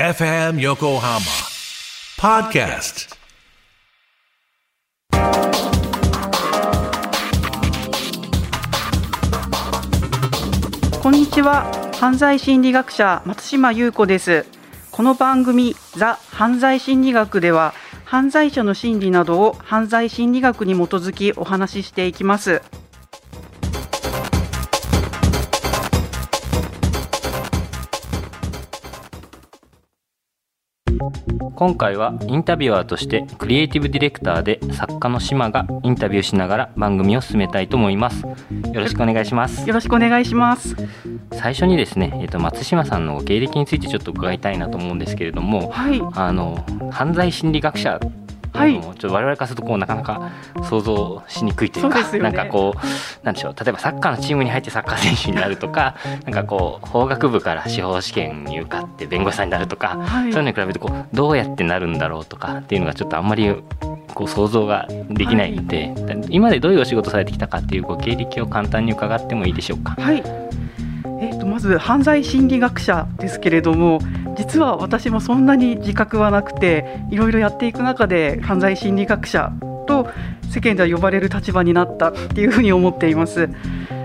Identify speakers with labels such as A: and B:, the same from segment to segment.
A: FM Yokohama Podcast.
B: こんにちは。犯罪心理学者松島優子です。この番組ザ犯罪心理学では犯罪者の心理などを犯罪心理学に基づきお話ししていきます。
C: 今回はインタビュアーとしてクリエイティブディレクターで作家の島がインタビューしながら番組を進めたいと思います。よろしくお願いします。
B: よろしくお願いします。
C: 最初にですね、えっと松島さんの経歴についてちょっと伺いたいなと思うんですけれども
B: はい。
C: あの犯罪心理学者ってい。うのもちょっと我々からするとこうなかなか想像しにくいというか
B: そうね。
C: なんかこうなんでしょう例えばサッカーのチームに入ってサッカー選手になるとかなんかこう法学部から司法試験に受かって弁護士さんになるとか、
B: はい。
C: そういうのに比べてこうどうやってなるんだろうとかっていうのがちょっとあんまりこう想像ができないんで、今までどういうお仕事されてきたかっていうご経歴を簡単に伺ってもいいでしょうか？
B: はい。えー、とまず犯罪心理学者ですけれども実は私もそんなに自覚はなくていろいろやっていく中で犯罪心理学者と世間では呼ばれる立場になったっていうふうに思っています。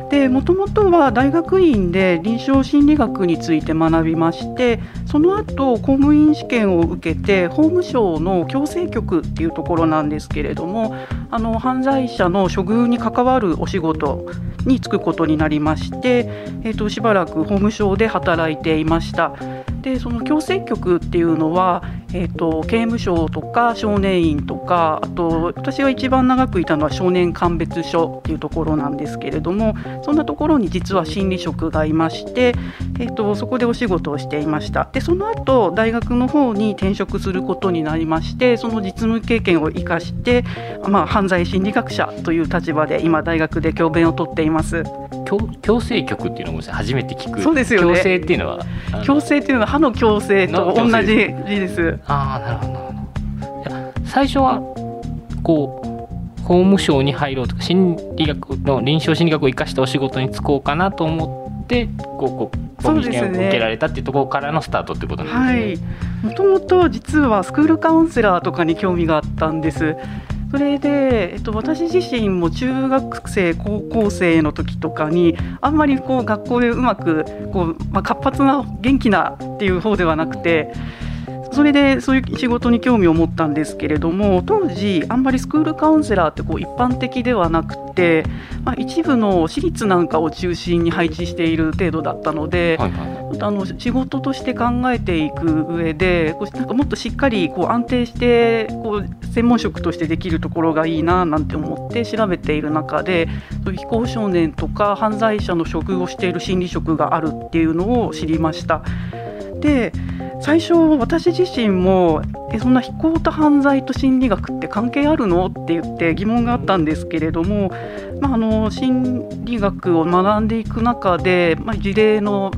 B: でもともとは大学院で臨床心理学について学びましてその後公務員試験を受けて法務省の矯正局っていうところなんですけれどもあの犯罪者の処遇に関わるお仕事に就くことになりまして、えー、としばらく法務省で働いていました。でその矯正局っていうのは、えー、と刑務所とか少年院とかあと私が一番長くいたのは少年鑑別所っていうところなんですけれどもそんなところに実は心理職がいまして、えー、とそこでお仕事をしていましたでその後大学の方に転職することになりましてその実務経験を生かして、まあ、犯罪心理学者という立場で今大学で教鞭をとっています。
C: 強強制局っていうのをごめんなさい初めて聞く
B: そうですよね
C: 強制っていうのは
B: 矯正っていうのは歯の矯正と同じ字です。
C: ああなるほど最初はこう法務省に入ろうとか心理学の臨床心理学を生かしたお仕事に就こうかなと思ってこうこう受けられたっていうところからのスタートってことなん
B: は
C: ですね。
B: い、もともと実はスクールカウンセラーとかに興味があったんです。それで、えっと、私自身も中学生高校生の時とかにあんまりこう学校でうまくこう、まあ、活発な元気なっていう方ではなくてそれでそういう仕事に興味を持ったんですけれども当時あんまりスクールカウンセラーってこう一般的ではなくて、まあ、一部の私立なんかを中心に配置している程度だったので。
C: はいはい
B: あの仕事として考えていく上でこうなんかもっとしっかりこう安定してこう専門職としてできるところがいいななんて思って調べている中で非行少年とか犯罪者の職をしている心理職があるっていうのを知りました。で最初私自身もえそんな非行と犯罪と心理学って関係あるの？って言って疑問があったんですけれども、まあ、あの心理学を学んでいく中で、まあ、事例の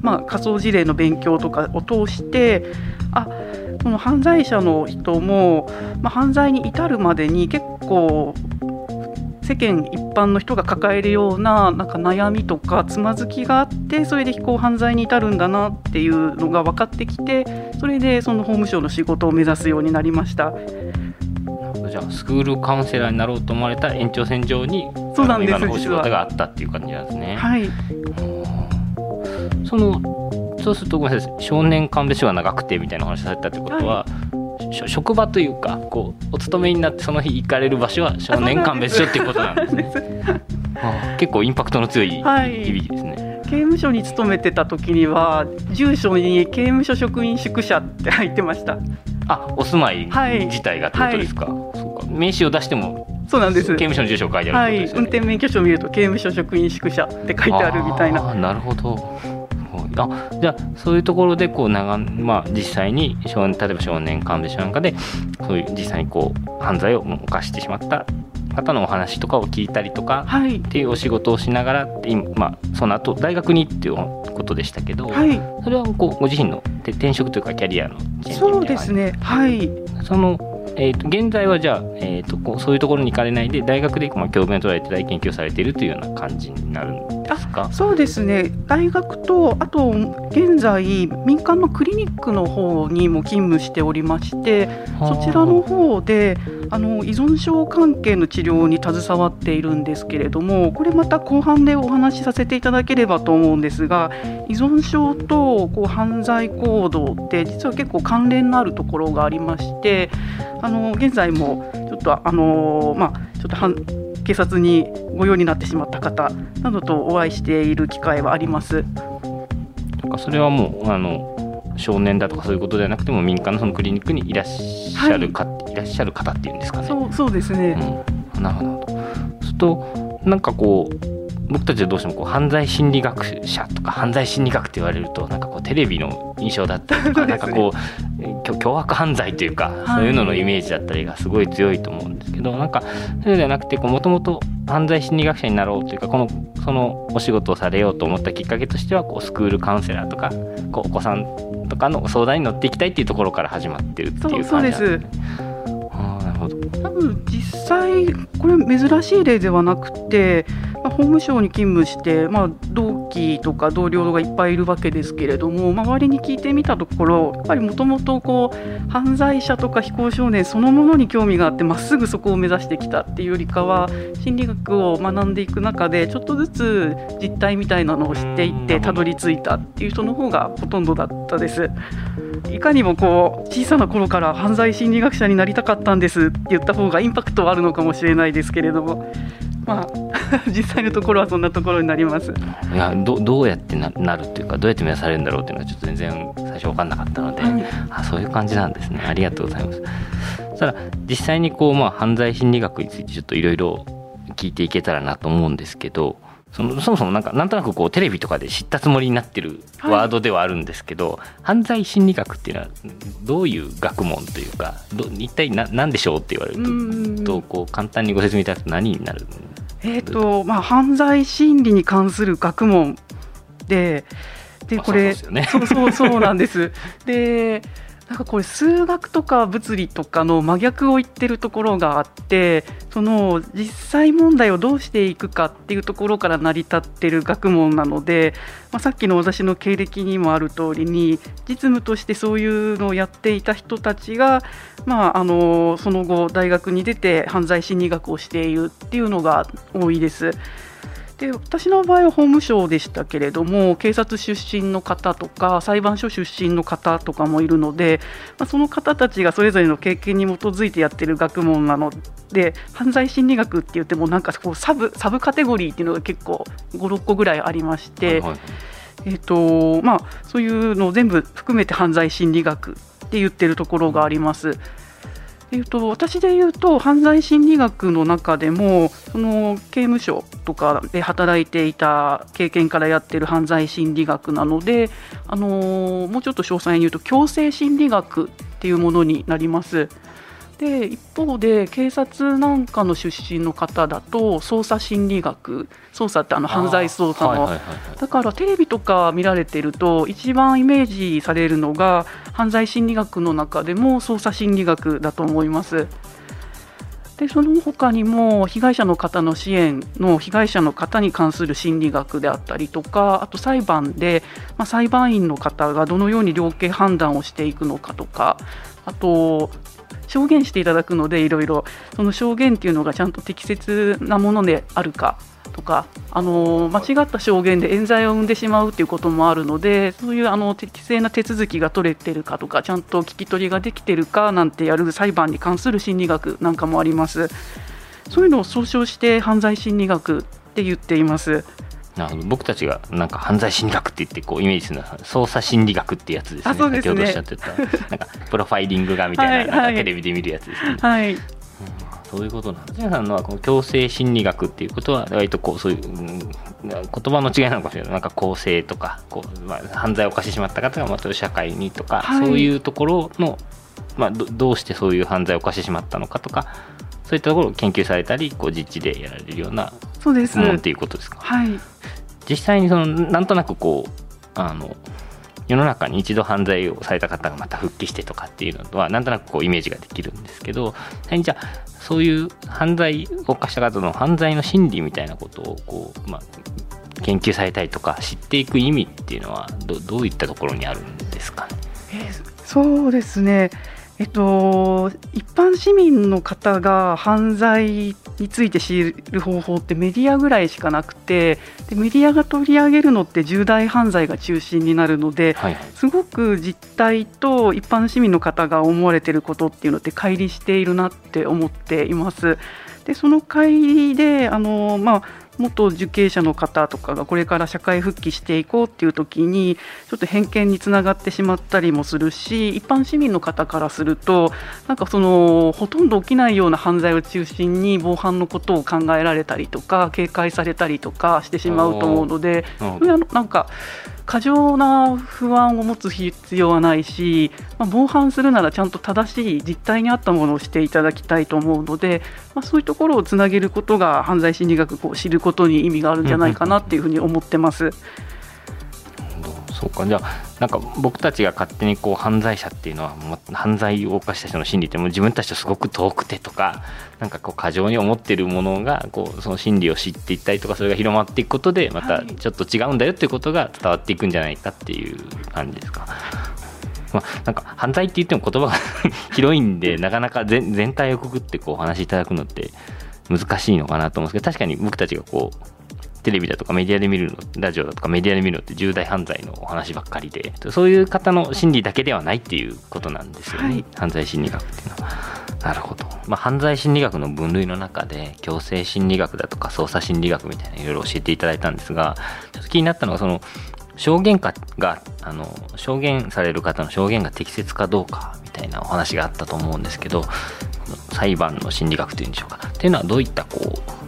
B: まあ、仮想事例の勉強とかを通してあこの犯罪者の人も、まあ、犯罪に至るまでに結構世間一般の人が抱えるようななんか悩みとかつまずきがあってそれで非行犯罪に至るんだなっていうのが分かってきてそれでその法務省の仕事を目指すようになりました。
C: じゃあスクールカウンセラーになろうと思われた延長線上に
B: そうなんです
C: 今のお仕事があったっていう感じなんですね。
B: はい
C: そのそうするとごめんなさい少年鑑別所が長くてみたいなお話されたってことは、しょ職場というかこうお勤めになってその日行かれる場所は少年鑑別所っていうことなんですね。結構インパクトの強い
B: はい
C: 響きですね。
B: 刑務所に勤めてた時には住所に刑務所職員宿舎って入ってました
C: あお住まい
B: はい
C: 自体がってことですか？そうか名刺を出しても
B: そうなんです
C: 刑務所の住所が書いてあ
B: はい、
C: るってことですよね。
B: 運転免許証を見ると刑務所職員宿舎って書いてあるみたいな。
C: なるほど。あじゃあそういうところでこう長、まあ、実際に少年例えば少年鑑別所なんかでそういう実際にこう犯罪を犯してしまった方のお話とかを聞いたりとか
B: はい。
C: っ、ていうお仕事をしながらって今、まあ、その後大学にっていうことでしたけど、
B: はい、
C: それはこうご自身のて転職というかキャリアの
B: そうですね。はい、
C: その、えー、と現在はじゃあ、えー、とこうそういうところに行かれないで大学でまあ教鞭を取られて大研究をされているというような感じになるんですか？
B: そうですね。大学とあと現在民間のクリニックの方にも勤務しておりましてそちらの方であの依存症関係の治療に携わっているんですけれどもこれまた後半でお話しさせていただければと思うんですが依存症とこう犯罪行動って実は結構関連のあるところがありましてあの現在もちょっとあのまあちょっと警察にご用になってしまった方などとお会いしている機会はあります。
C: なんかそれはもうあの少年だとかそういうことではなくても民間のそのクリニックにいらっしゃるか、はい、いらっしゃる方っていうんですかね。
B: そうそうですね。
C: うん、なるほど。するとなんかこう僕たちはどうしてもこう犯罪心理学者とか犯罪心理学って言われるとなんかこうテレビの印象だったりとか、なんかこう凶悪犯罪というか、そういうののイメージだったりがすごい強いと思うんですけどなんかそうではなくてもともと犯罪心理学者になろうというかこのそのお仕事をされようと思ったきっかけとしてはこうスクールカウンセラーとかこうお子さんとかの相談に乗っていきたいっていうところから始まってるっていう感じなんで。す。ね。
B: なるほど。多分実際これ珍しい例ではなくてまあ、法務省に勤務して、まあ、同期とか同僚がいっぱいいるわけですけれども、周りに聞いてみたところやっぱりもともと犯罪者とか非行少年そのものに興味があってまっすぐそこを目指してきたっていうよりかは心理学を学んでいく中でちょっとずつ実態みたいなのを知っていってたどり着いたっていう人の方がほとんどだったです。いかにもこう小さな頃から犯罪心理学者になりたかったんですって言った方がインパクトはあるのかもしれないですけれどもまあ 実際のところはそんなところになります。
C: いやどどうやってななるっていうかどうやって目指されるんだろうっていうのはちょっと全然最初分かんなかったので、はい、あそういう感じなんですね。ありがとうございます。ただ実際にこう、まあ、犯罪心理学についてちょっといろいろ聞いていけたらなと思うんですけどそのそもそもなんかなんとなくこうテレビとかで知ったつもりになってるワードではあるんですけど、はい、犯罪心理学っていうのはどういう学問というかど一体何でしょうって言われるととこう簡単にご説明いただくと何になる
B: えーとまあ、犯罪心理に関する学問ででこれ、そう、ね、そうそうなんです。でなんかこれ数学とか物理とかの真逆を言ってるところがあってその実際問題をどうしていくかっていうところから成り立ってる学問なので、まあ、さっきの私の経歴にもある通りに実務としてそういうのをやっていた人たちが、まあ、あのその後大学に出て犯罪心理学をしているっていうのが多いです。で私の場合は法務省でしたけれども警察出身の方とか裁判所出身の方とかもいるので、まあ、その方たちがそれぞれの経験に基づいてやってる学問なので犯罪心理学って言ってもなんかこうサブサブカテゴリーっていうのが結構56個ぐらいありまして。はいはいえーとまあ、そういうのを全部含めて犯罪心理学って言ってるところがあります。えーと、私で言うと犯罪心理学の中でもその刑務所とかで働いていた経験からやってる犯罪心理学なので、あのー、もうちょっと詳細に言うと強制心理学っていうものになります。で一方で警察なんかの出身の方だと捜査心理学捜査ってあの犯罪捜査の、だからテレビとか見られてると一番イメージされるのが犯罪心理学の中でも捜査心理学だと思います。でその他にも被害者の方の支援の被害者の方に関する心理学であったりとかあと裁判で、まあ、裁判員の方がどのように量刑判断をしていくのかとかあと証言していただくのでいろいろその証言っていうのがちゃんと適切なものであるかとかあの間違った証言で冤罪を生んでしまうということもあるのでそういうあの適正な手続きが取れてるかとかちゃんと聞き取りができてるかなんてやる裁判に関する心理学なんかもありますそういうのを総称して犯罪心理学って言っています。
C: なるほど僕たちがなんか犯罪心理学って言ってこうイメージするのは捜査心理学ってやつですね、ね、先ほどおっしゃってた。なんかプロファイリングがみたいなはい、なんかテレビで見るやつですね。
B: はい、うん、
C: そういうことなんです。皆さんのはこの強制心理学っていうことは割とこうそういう、うん、言葉の違いなのかもしれない。なんか公正とかこう、まあ、犯罪を犯してしまった方がまた社会にとか、はい、そういうところの、まあ、どどうしてそういう犯罪を犯してしまったのかとかそういったところを研究されたりこう実地でやられるようなものっていうことですか？
B: はい
C: 実際にそのなんとなくこうあの世の中に一度犯罪をされた方がまた復帰してとかっていうのはなんとなくこうイメージができるんですけどじゃあそういう犯罪を犯した方の犯罪の心理みたいなことをこう、まあ、研究されたりとか知っていく意味っていうのはどどういったところにあるんですかね？
B: えー、そうですねえっと、一般市民の方が犯罪について知る方法ってメディアぐらいしかなくてでメディアが取り上げるのって重大犯罪が中心になるので、はい、すごく実態と一般市民の方が思われていることっていうのって乖離しているなって思っています。でその乖離であの、まあ元受刑者の方とかがこれから社会復帰していこうっていう時にちょっと偏見につながってしまったりもするし一般市民の方からするとなんかそのほとんど起きないような犯罪を中心に防犯のことを考えられたりとか警戒されたりとかしてしまうと思うのでそれはなんか過剰な不安を持つ必要はないし、まあ、防犯するならちゃんと正しい実態に合ったものをしていただきたいと思うので、まあ、そういうところをつなげることが犯罪心理学を知ることに意味があるんじゃないかなっていうふうに思ってます。
C: そうか。じゃあなんか僕たちが勝手にこう犯罪者っていうのは犯罪を犯した人の心理ってもう自分たちとすごく遠くてとかなんかこう過剰に思ってるものがこうその心理を知っていったりとかそれが広まっていくことでまたちょっと違うんだよっていうことが伝わっていくんじゃないかっていう感じですか。まあ、なんか犯罪って言っても言葉が 広いんでなかなか全体をくくってこうお話しいただくのって難しいのかなと思うんですけど確かに僕たちがこうテレビだとかメディアで見るのラジオだとかメディアで見るのって重大犯罪のお話ばっかりでそういう方の心理だけではないっていうことなんですよね、はい、犯罪心理学っていうのは。なるほど、まあ、犯罪心理学の分類の中で強制心理学だとか捜査心理学みたいないろいろ教えていただいたんですがちょっと気になったのがその証言かがあの証言される方の証言が適切かどうかみたいなお話があったと思うんですけど裁判の心理学というんでしょうか。っていうのはどういったこ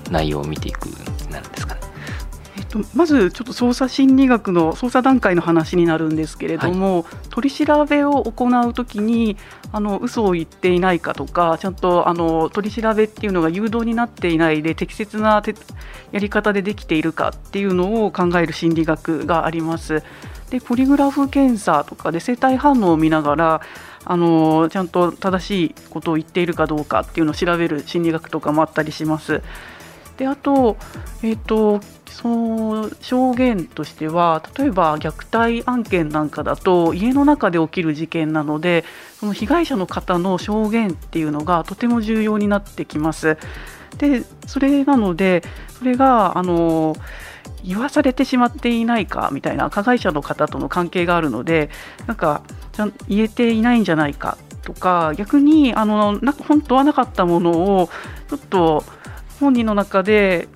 C: う内容を見ていくなるんですかね
B: とまずちょっと捜査心理学の捜査段階の話になるんですけれども、はい、取り調べを行うときにあの嘘を言っていないかとかちゃんとあの取り調べっていうのが誘導になっていないで適切なやり方でできているかっていうのを考える心理学があります。でポリグラフ検査とかで生体反応を見ながらあのちゃんと正しいことを言っているかどうかっていうのを調べる心理学とかもあったりします。であと,、えーと、その証言としては例えば虐待案件なんかだと家の中で起きる事件なのでその被害者の方の証言っていうのがとても重要になってきます。でそれなのでそれがあの言わされてしまっていないかみたいな加害者の方との関係があるのでなんかちゃん言えていないんじゃないかとか逆にあのな本当はなかったものをちょっと本人の中で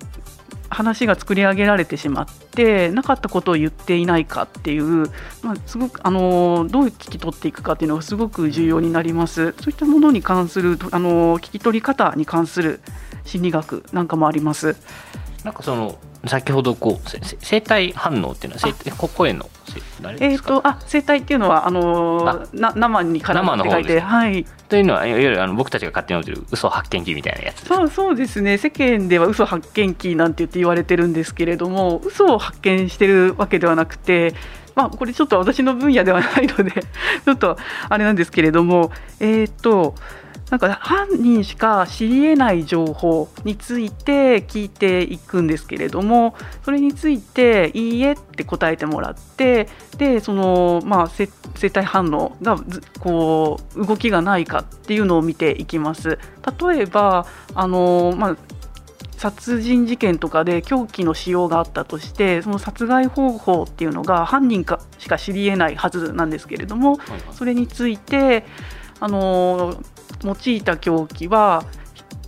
B: 話が作り上げられてしまってなかったことを言っていないかっていう、まあ、すごくあのどう聞き取っていくかっていうのがすごく重要になりますそういったものに関するあの聞き取り方に関する心理学なんかもあります。
C: なんかその先ほどこう生体反応っていうのは声の
B: えーと、あ生体っていうのはあのー、な生に絡むって書いて、はい、
C: というのはいわゆるあの僕たちが勝手に思ってる嘘発見器みたいなやつ
B: そうそうですね。世間では嘘発見器なんて言って言われてるんですけれども嘘を発見してるわけではなくてまあ、これちょっと私の分野ではないので ちょっとあれなんですけれども、えーとなんか犯人しか知りえない情報について聞いていくんですけれどもそれについて「いいえ」って答えてもらってでその、まあ、生体反応がこう動きがないかっていうのを見ていきます。例えばあの、まあ殺人事件とかで凶器の使用があったとしてその殺害方法っていうのが犯人かしか知りえないはずなんですけれども、それについてあの用いた凶器は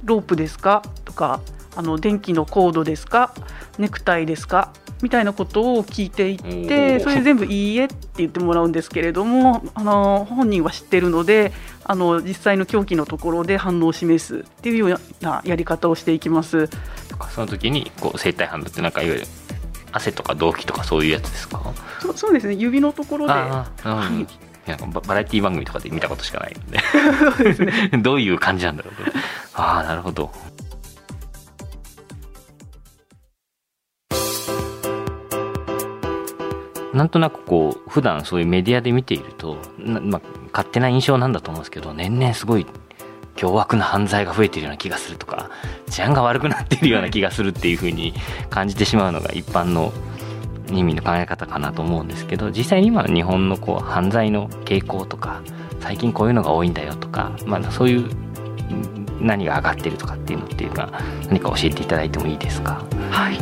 B: ロープですか？とかあの電気のコードですか？ネクタイですか？みたいなことを聞いていってそれ全部「いいえ」って言ってもらうんですけれどもあの本人は知ってるのであの実際の凶器のところで反応を示すっていうようなやり方をしていきます。
C: その時にこう生体反応ってなんかいわゆる汗とか動機とかそういうやつですか？
B: そそうですね。指のところで、はい、
C: なんかバラエティ番組とかで見たことしかないので。どういう感じなんだろう。ああなるほど。なんとなくこう普段そういうメディアで見ているとまあ、勝手な印象なんだと思うんですけど年々すごい凶悪な犯罪が増えているような気がするとか治安が悪くなっているような気がするっていうふうに感じてしまうのが一般の意味の考え方かなと思うんですけど実際に今の日本のこう犯罪の傾向とか最近こういうのが多いんだよとか、まあ、そういう何が上がってるとかっていうのっていうか何か教えていただいてもいいですか？
B: はいえ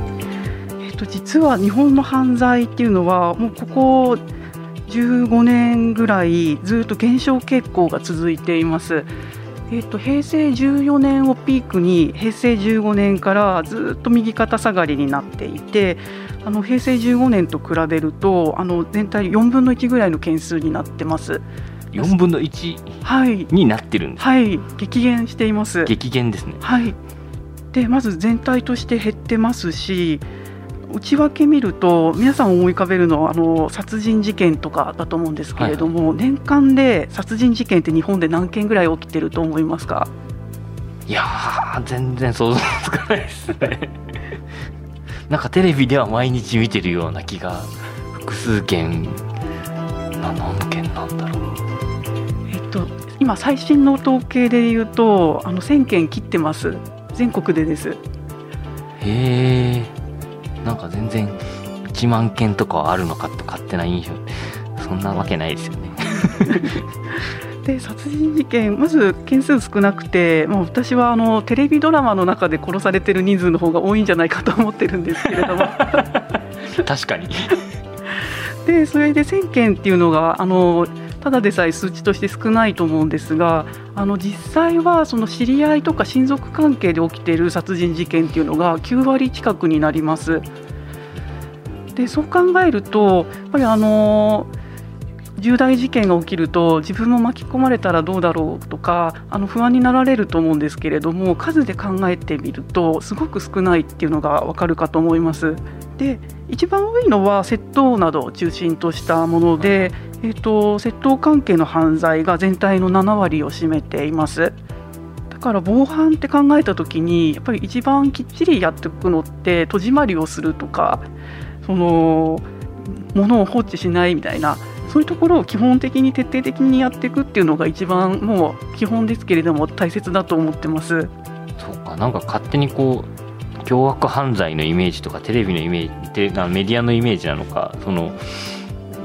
B: ーと、実は日本の犯罪っていうのはもうここ15年ぐらいずっと減少傾向が続いています。えーと、平成14年をピークに平成15年からずっと右肩下がりになっていてあの平成15年と比べるとあの全体4分の1ぐらいの件数になってます。
C: 4分の1になってるんです、
B: はい、はい、激減しています。
C: 激減ですね。
B: はい。でまず全体として減ってますし内訳見ると皆さん思い浮かべるのはあの殺人事件とかだと思うんですけれども、はい、年間で殺人事件って日本で何件ぐらい起きてると思いますか？
C: いや全然想像つかないですね。なんかテレビでは毎日見てるような気が複数件何件なんだろう。
B: と今最新の統計で言うとあの1000件切ってます。全国でです。
C: へえんか全然1万件とかあるのかと勝手な印象そんなわけないですよね。
B: で殺人事件まず件数少なくてもう私はあのテレビドラマの中で殺されてる人数の方が多いんじゃないかと思ってるんですけれども。
C: 確かに。
B: でそれで1000件っていうのがあのただでさえ数値として少ないと思うんですがあの実際はその知り合いとか親族関係で起きている殺人事件っていうのが9割近くになります。でそう考えるとやっぱりあの重大事件が起きると自分も巻き込まれたらどうだろうとかあの不安になられると思うんですけれども数で考えてみるとすごく少ないっていうのがわかるかと思います。で一番多いのは窃盗などを中心としたもので、えーと、窃盗関係の犯罪が全体の7割を占めています。だから防犯って考えた時にやっぱり一番きっちりやっていくのって戸締まりをするとかその物を放置しないみたいなそういうところを基本的に徹底的にやっていくっていうのが一番もう基本ですけれども大切だと思ってます。
C: そうかなんか勝手にこう凶悪犯罪のイメージとかテレビのイメージでメディアのイメージなのかその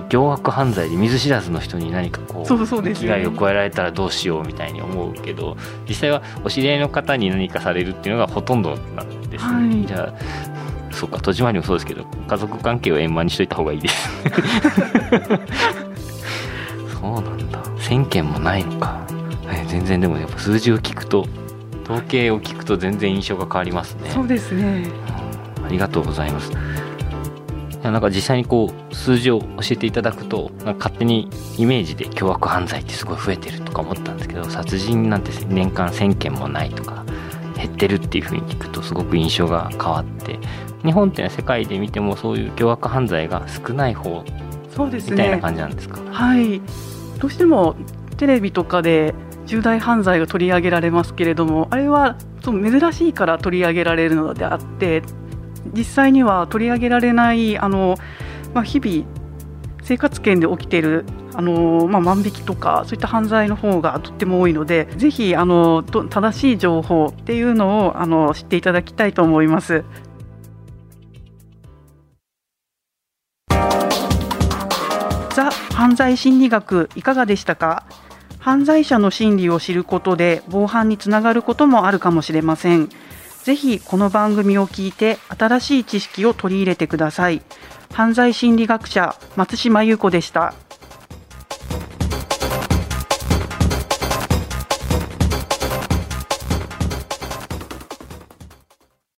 C: 凶悪犯罪で見ず知らずの人に何かこう危害を加えられたらどうしようみたいに思うけど実際はお知り合いの方に何かされるっていうのがほとんどなんですね、はい、じゃあそうか戸締まりもそうですけど家族関係を円満にしといた方がいいです。そうなんだ。1000件もないのか、え全然でもやっぱ数字を聞くと統計を聞くと全然印象が変わりますね。
B: そうですね、
C: うん、ありがとうございますなんか実際にこう数字を教えていただくと勝手にイメージで凶悪犯罪ってすごい増えてるとか思ったんですけど殺人なんて年間1000件もないとか減ってるっていうふうに聞くとすごく印象が変わって日本っていうのは世界で見てもそういう凶悪犯罪が少ない方そうです、ね、みたいな感じなんですか？
B: はい。どうしてもテレビとかで重大犯罪が取り上げられますけれどもあれは珍しいから取り上げられるのであって実際には取り上げられないあの、まあ、日々生活圏で起きているあの、まあ、万引きとかそういった犯罪の方がとっても多いのでぜひあの正しい情報っていうのをあの知っていただきたいと思います。ザ・犯罪心理学いかがでしたか？犯罪者の心理を知ることで防犯につながることもあるかもしれません。ぜひこの番組を聞いて新しい知識を取り入れてください。犯罪心理学者松島優子でした。